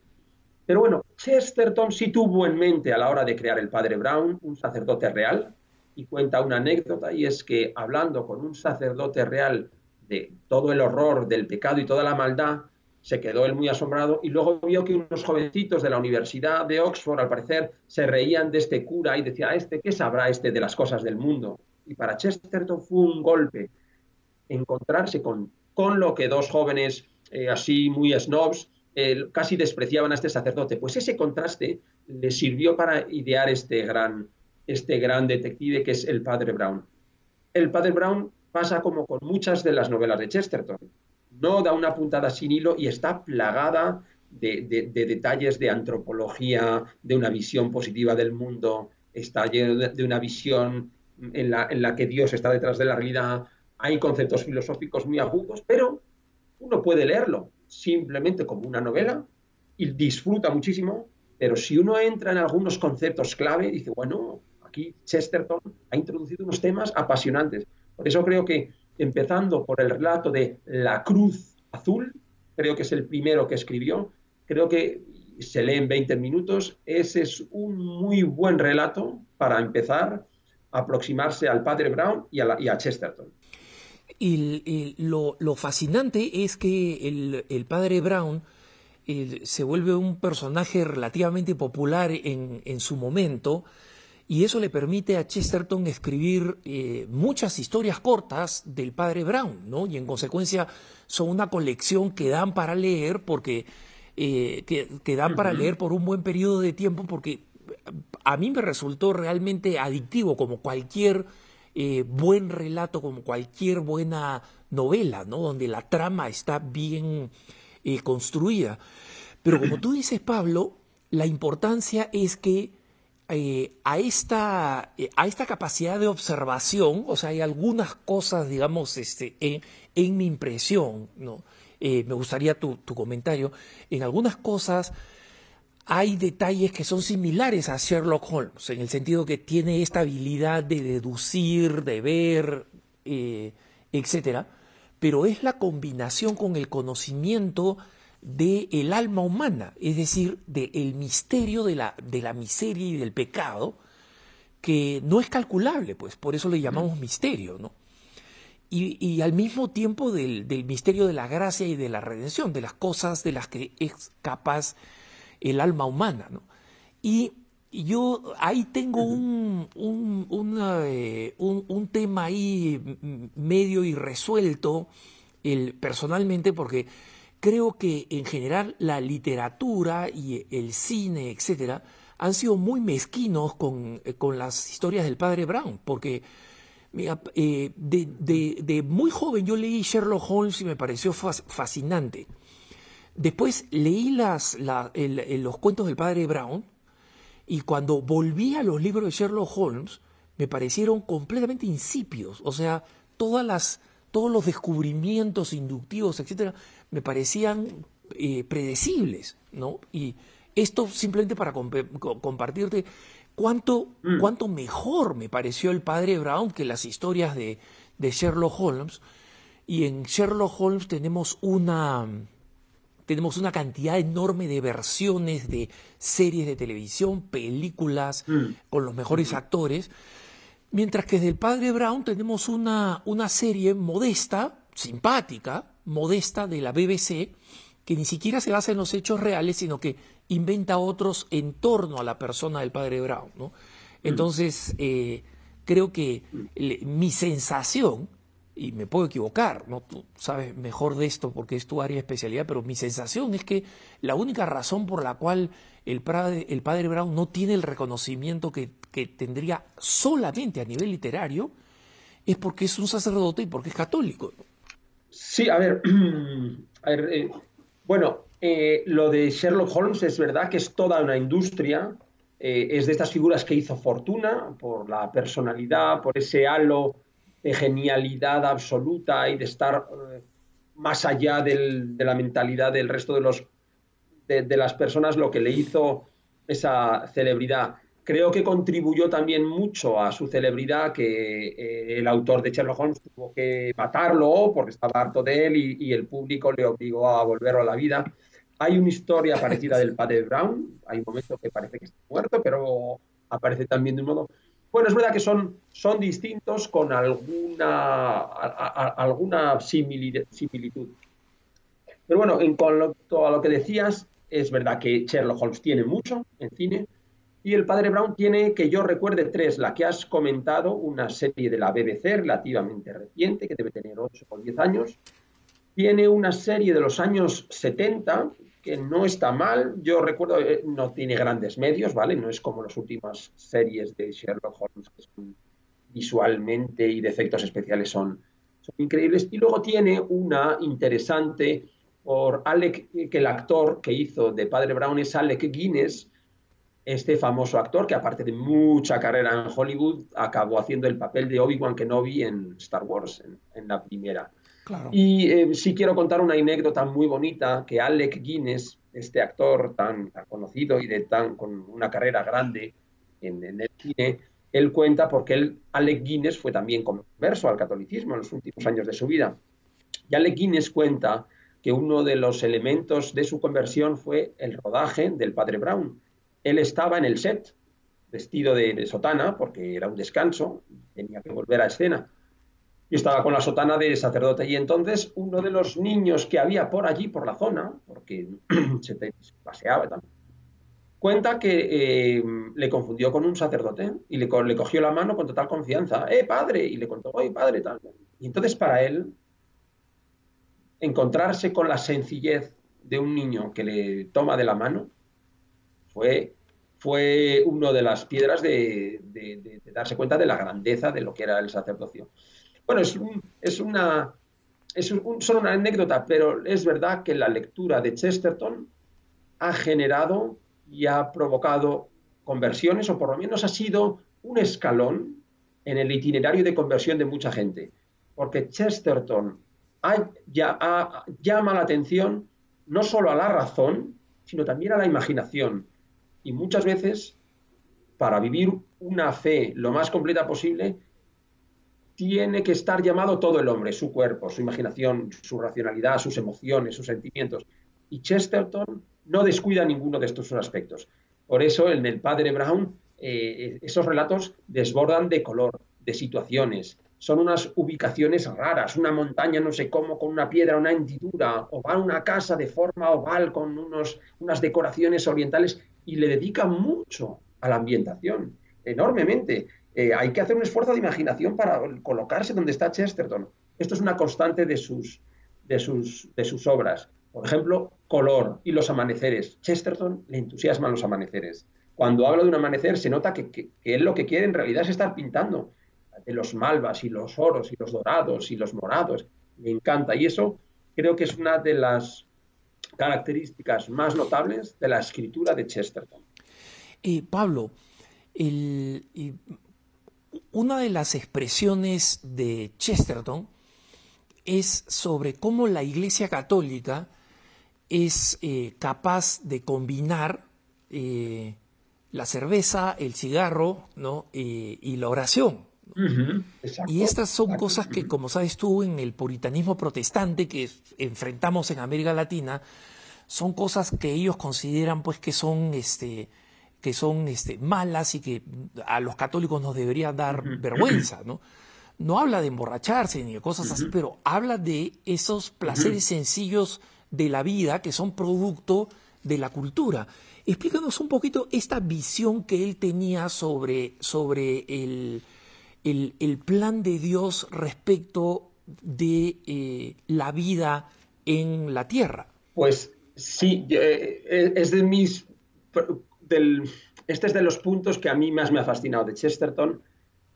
Pero bueno, Chesterton sí tuvo en mente a la hora de crear el padre Brown un sacerdote real y cuenta una anécdota y es que hablando con un sacerdote real de todo el horror del pecado y toda la maldad, se quedó él muy asombrado y luego vio que unos jovencitos de la Universidad de Oxford, al parecer, se reían de este cura y decía, este, ¿qué sabrá este de las cosas del mundo? Y para Chesterton fue un golpe encontrarse con, con lo que dos jóvenes eh, así muy snobs casi despreciaban a este sacerdote. Pues ese contraste le sirvió para idear este gran, este gran detective que es el padre Brown. El padre Brown pasa como con muchas de las novelas de Chesterton. No da una puntada sin hilo y está plagada de, detalles de antropología, de una visión positiva del mundo, está lleno de, una visión en la, en la que Dios está detrás de la realidad. Hay conceptos filosóficos muy agudos, pero uno puede leerlo simplemente como una novela y disfruta muchísimo, pero si uno entra en algunos conceptos clave, dice, bueno, aquí Chesterton ha introducido unos temas apasionantes. Por eso creo que empezando por el relato de La Cruz Azul, creo que es el primero que escribió, creo que se lee en 20 minutos, ese es un muy buen relato para empezar a aproximarse al padre Brown y a, y a Chesterton. Y, lo, fascinante es que el, padre Brown se vuelve un personaje relativamente popular en, su momento y eso le permite a Chesterton escribir eh, muchas historias cortas del padre Brown, ¿no? Y en consecuencia son una colección que dan para leer porque eh, que, dan para leer por un buen periodo de tiempo porque a mí me resultó realmente adictivo, como cualquier eh, buen relato, como cualquier buena novela, ¿no? Donde la trama está bien construida. Pero como tú dices, Pablo, la importancia es que eh, a, esta, a esta capacidad de observación, o sea, hay algunas cosas, digamos, este, en, mi impresión, ¿no? me gustaría tu, tu comentario, en algunas cosas hay detalles que son similares a Sherlock Holmes, en el sentido que tiene esta habilidad de deducir, de ver, eh, etc. Pero es la combinación con el conocimiento del el alma humana, es decir, del misterio de la, de la miseria y del pecado, que no es calculable, pues por eso le llamamos misterio, ¿no? Y, al mismo tiempo del, del, misterio de la gracia y de la redención, de las cosas de las que es capaz el alma humana. ¿no? Y yo ahí tengo un, un, eh, un, tema ahí medio irresuelto el, personalmente porque creo que en general la literatura y el cine, etcétera, han sido muy mezquinos con, con las historias del padre Brown, porque mira, eh, de, muy joven yo leí Sherlock Holmes y me pareció fascinante. Después leí las, los cuentos del padre Brown y cuando volví a los libros de Sherlock Holmes me parecieron completamente insípidos. O sea, todas las, todos los descubrimientos inductivos, etcétera, me parecían eh, predecibles, ¿no? Y esto simplemente para compartirte cuánto, mm. cuánto mejor me pareció el padre Brown que las historias de, de Sherlock Holmes. Y en Sherlock Holmes tenemos una tenemos una cantidad enorme de versiones de series de televisión, películas mm. con los mejores actores, mientras que del Padre Brown tenemos una, una serie modesta, simpática, modesta de la BBC, que ni siquiera se basa en los hechos reales, sino que inventa otros en torno a la persona del Padre Brown. ¿no? Mm. Entonces, eh, creo que mi sensación y me puedo equivocar, ¿no? Tú sabes mejor de esto porque es tu área de especialidad, pero mi sensación es que la única razón por la cual el padre, el padre Brown no tiene el reconocimiento que, tendría solamente a nivel literario es porque es un sacerdote y porque es católico. Sí, a ver, eh, bueno, eh, lo de Sherlock Holmes es verdad que es toda una industria, eh, es de estas figuras que hizo fortuna por la personalidad, por ese halo de genialidad absoluta y de estar eh, más allá de la mentalidad del resto de, los, de, las personas, lo que le hizo esa celebridad. Creo que contribuyó también mucho a su celebridad que eh, el autor de Sherlock Holmes tuvo que matarlo porque estaba harto de él y, el público le obligó a volverlo a la vida. Hay una historia parecida del padre Brown, hay un momento que parece que está muerto, pero aparece también de un modo bueno, es verdad que son, son distintos con alguna, alguna similitud. Pero bueno, en cuanto a lo que decías, es verdad que Sherlock Holmes tiene mucho en cine y el padre Brown tiene, que yo recuerde, tres. La que has comentado, una serie de la BBC relativamente reciente, que debe tener 8 o 10 años. Tiene una serie de los años 70, que no está mal. Yo recuerdo, eh, no tiene grandes medios, ¿vale? No es como las últimas series de Sherlock Holmes, que son visualmente y de efectos especiales son, increíbles. Y luego tiene una interesante por Alec, que el actor que hizo de Padre Brown es Alec Guinness, este famoso actor que aparte de mucha carrera en Hollywood, acabó haciendo el papel de Obi-Wan Kenobi en Star Wars, en la primera. Y eh, sí quiero contar una anécdota muy bonita que Alec Guinness, este actor tan, conocido y de tan con una carrera grande en, el cine, él cuenta porque él, Alec Guinness fue también converso al catolicismo en los últimos años de su vida. Y Alec Guinness cuenta que uno de los elementos de su conversión fue el rodaje del padre Brown. Él estaba en el set, vestido de sotana, porque era un descanso, tenía que volver a escena y estaba con la sotana de sacerdote. Y entonces uno de los niños que había por allí, por la zona, porque se, paseaba también, cuenta que eh, le confundió con un sacerdote y le, cogió la mano con total confianza. ¡Eh, padre! Y le contó, ¡oye, padre! Tal. Y entonces para él, encontrarse con la sencillez de un niño que le toma de la mano fue fue una de las piedras de, darse cuenta de la grandeza de lo que era el sacerdocio. Bueno, es, es una, es solo una anécdota, pero es verdad que la lectura de Chesterton ha generado y ha provocado conversiones, o por lo menos ha sido un escalón en el itinerario de conversión de mucha gente. Porque Chesterton llama la atención no solo a la razón, sino también a la imaginación. Y muchas veces, para vivir una fe lo más completa posible, tiene que estar llamado todo el hombre, su cuerpo, su imaginación, su racionalidad, sus emociones, sus sentimientos. Y Chesterton no descuida ninguno de estos aspectos. Por eso en el padre Brown eh, esos relatos desbordan de color, de situaciones. Son unas ubicaciones raras, una montaña no sé cómo con una piedra, una hendidura, o va a una casa de forma oval con unos, unas decoraciones orientales y le dedica mucho a la ambientación, enormemente. Eh, hay que hacer un esfuerzo de imaginación para colocarse donde está Chesterton. Esto es una constante de sus, de sus, de sus obras. Por ejemplo, color y los amaneceres. Chesterton le entusiasman los amaneceres. Cuando habla de un amanecer se nota que, él lo que quiere en realidad es estar pintando de los malvas y los oros y los dorados y los morados. Me encanta. Y eso creo que es una de las características más notables de la escritura de Chesterton. Eh, Pablo, una de las expresiones de Chesterton es sobre cómo la Iglesia Católica es eh, capaz de combinar eh, la cerveza, el cigarro ¿no? Eh, y la oración. y estas son cosas que, como sabes tú, en el puritanismo protestante que enfrentamos en América Latina, son cosas que ellos consideran pues que son este que son este, malas y que a los católicos nos debería dar vergüenza, ¿no? No habla de emborracharse ni de cosas así, pero habla de esos placeres sencillos de la vida que son producto de la cultura. Explícanos un poquito esta visión que él tenía sobre, sobre el, el, plan de Dios respecto de eh, la vida en la tierra. Pues sí, eh, es de mis... Este es de los puntos que a mí más me ha fascinado de Chesterton.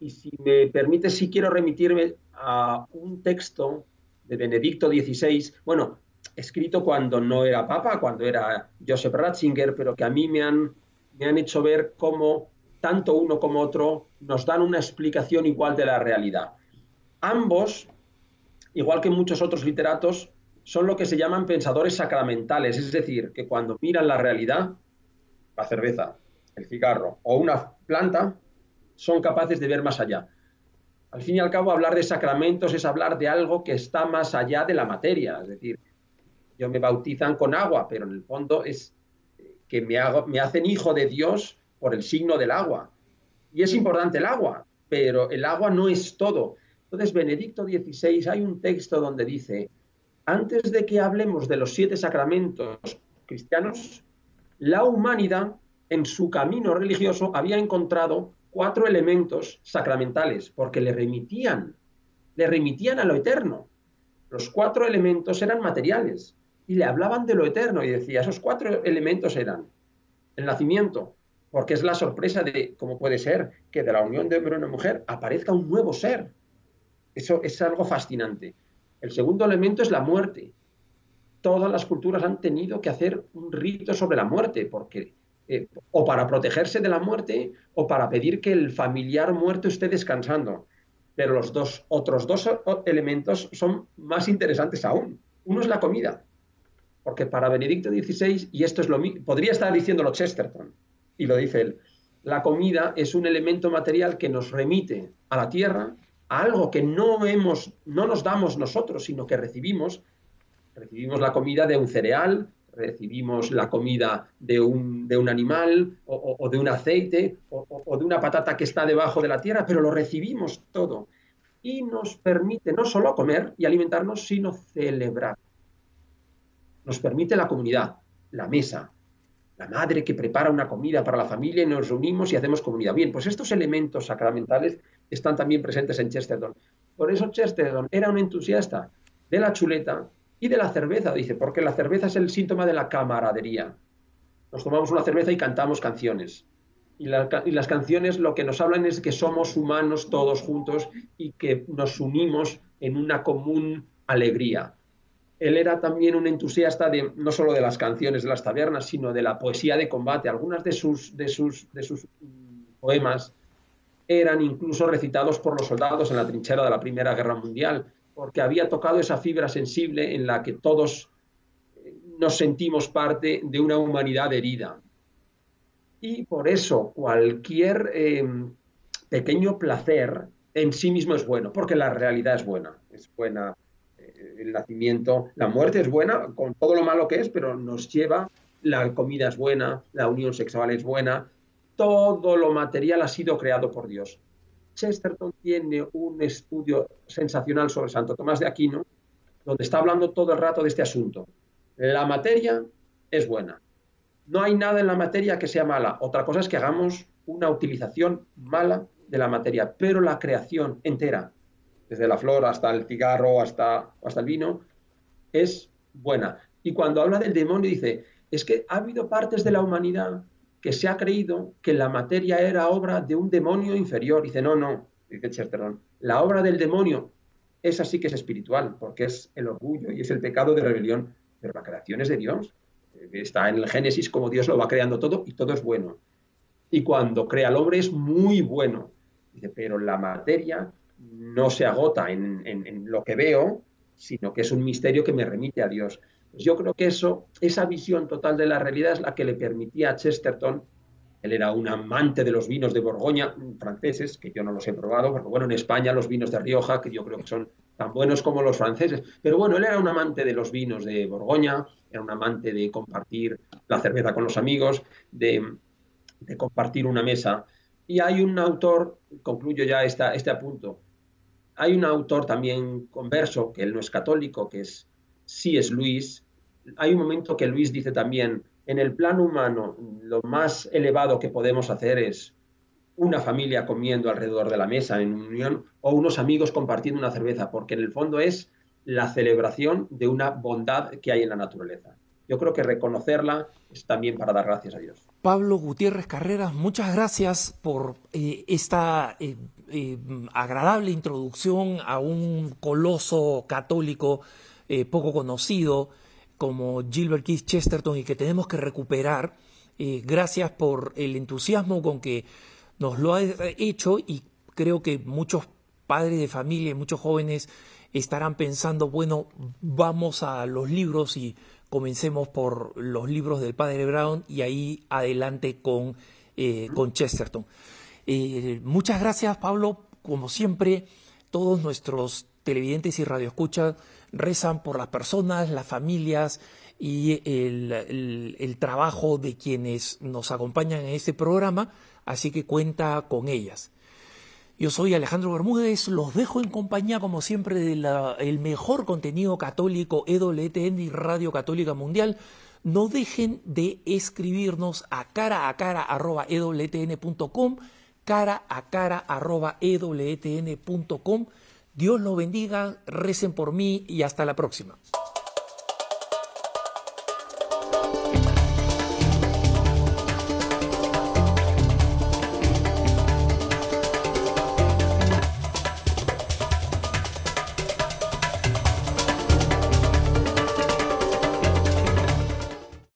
Y si me permite, si quiero remitirme a un texto de Benedicto XVI. Bueno, escrito cuando no era papa, cuando era Joseph Ratzinger, pero que a mí me han, me han hecho ver cómo tanto uno como otro nos dan una explicación igual de la realidad. Ambos, igual que muchos otros literatos, son lo que se llaman pensadores sacramentales, es decir, que cuando miran la realidad, la cerveza, el cigarro o una planta, son capaces de ver más allá. Al fin y al cabo, hablar de sacramentos es hablar de algo que está más allá de la materia, es decir, yo me bautizan con agua, pero en el fondo es que me, hago, me hacen hijo de Dios por el signo del agua. Y es importante el agua, pero el agua no es todo. Entonces, Benedicto XVI, hay un texto donde dice, antes de que hablemos de los siete sacramentos cristianos, la humanidad en su camino religioso había encontrado cuatro elementos sacramentales, porque le remitían, le remitían a lo eterno. Los cuatro elementos eran materiales, y le hablaban de lo eterno y decía, esos cuatro elementos eran el nacimiento, porque es la sorpresa de cómo puede ser que de la unión de hombre y mujer aparezca un nuevo ser. Eso es algo fascinante. El segundo elemento es la muerte. Todas las culturas han tenido que hacer un rito sobre la muerte, porque eh, o para protegerse de la muerte o para pedir que el familiar muerto esté descansando. Pero los dos otros dos elementos son más interesantes aún. Uno es la comida. Porque para Benedicto XVI, y esto es lo podría estar diciéndolo Chesterton, y lo dice él, la comida es un elemento material que nos remite a la tierra, a algo que no, hemos, no nos damos nosotros, sino que recibimos. Recibimos la comida de un cereal, recibimos la comida de un, de un animal o, de un aceite o de una patata que está debajo de la tierra, pero lo recibimos todo. Y nos permite no solo comer y alimentarnos, sino celebrar nos permite la comunidad, la mesa, la madre que prepara una comida para la familia y nos reunimos y hacemos comunidad. Bien, pues estos elementos sacramentales están también presentes en Chesterton. Por eso Chesterton era un entusiasta de la chuleta y de la cerveza, dice, porque la cerveza es el síntoma de la camaradería. Nos tomamos una cerveza y cantamos canciones. Y, las canciones lo que nos hablan es que somos humanos todos juntos y que nos unimos en una común alegría. Él era también un entusiasta de, no solo de las canciones de las tabernas, sino de la poesía de combate. Algunas de sus, de sus, de sus poemas eran incluso recitados por los soldados en la trinchera de la Primera Guerra Mundial, porque había tocado esa fibra sensible en la que todos eh, nos sentimos parte de una humanidad herida. Y por eso cualquier em, pequeño placer en sí mismo es bueno, porque la realidad es buena. Es buena eh, el nacimiento, la muerte es buena, con todo lo malo que es, pero nos lleva, la comida es buena, la unión sexual es buena, todo lo material ha sido creado por Dios. Chesterton tiene un estudio sensacional sobre Santo Tomás de Aquino, donde está hablando todo el rato de este asunto. La materia es buena, no hay nada en la materia que sea mala. Otra cosa es que hagamos una utilización mala de la materia, pero la creación entera, desde la flor hasta el cigarro, hasta, hasta el vino, es buena. Y cuando habla del demonio dice, es que ha habido partes de la humanidad que se ha creído que la materia era obra de un demonio inferior. Dice, no, no, dice Chesterton, la obra del demonio, es así que es espiritual, porque es el orgullo y es el pecado de rebelión, pero la creación es de Dios está en el Génesis como Dios lo va creando todo y todo es bueno. Y cuando crea al hombre es muy bueno. Dice, pero la materia no se agota en, lo que veo, sino que es un misterio que me remite a Dios. Pues yo creo que eso, esa visión total de la realidad es la que le permitía a Chesterton él era un amante de los vinos de Borgoña franceses, que yo no los he probado, porque bueno, en España los vinos de Rioja, que yo creo que son tan buenos como los franceses, pero bueno, él era un amante de los vinos de Borgoña, era un amante de compartir la cerveza con los amigos, de, compartir una mesa. Y hay un autor, concluyo ya esta, este apunto, hay un autor también converso, que él no es católico, que es, sí es Luis. Hay un momento que Luis dice también, en el plano humano, lo más elevado que podemos hacer es una familia comiendo alrededor de la mesa en unión o unos amigos compartiendo una cerveza, porque en el fondo es la celebración de una bondad que hay en la naturaleza. Yo creo que reconocerla es también para dar gracias a Dios. Pablo Gutiérrez Carreras, muchas gracias por eh, esta eh, eh, agradable introducción a un coloso católico poco conocido como Gilbert Keith Chesterton y que tenemos que recuperar. Eh, gracias por el entusiasmo con que nos lo ha hecho y creo que muchos padres de familia y muchos jóvenes estarán pensando, bueno, vamos a los libros y comencemos por los libros del padre Brown y ahí adelante con, eh, con Chesterton. Eh, muchas gracias, Pablo. Como siempre, todos nuestros televidentes y radioescuchas rezan por las personas, las familias y el, trabajo de quienes nos acompañan en este programa, así que cuenta con ellas. Yo soy Alejandro Bermúdez, los dejo en compañía como siempre del mejor contenido católico EWTN y Radio Católica Mundial. No dejen de escribirnos a cara a cara arroba ewtn.com, cara a cara arroba ewtn.com Dios los bendiga, recen por mí y hasta la próxima.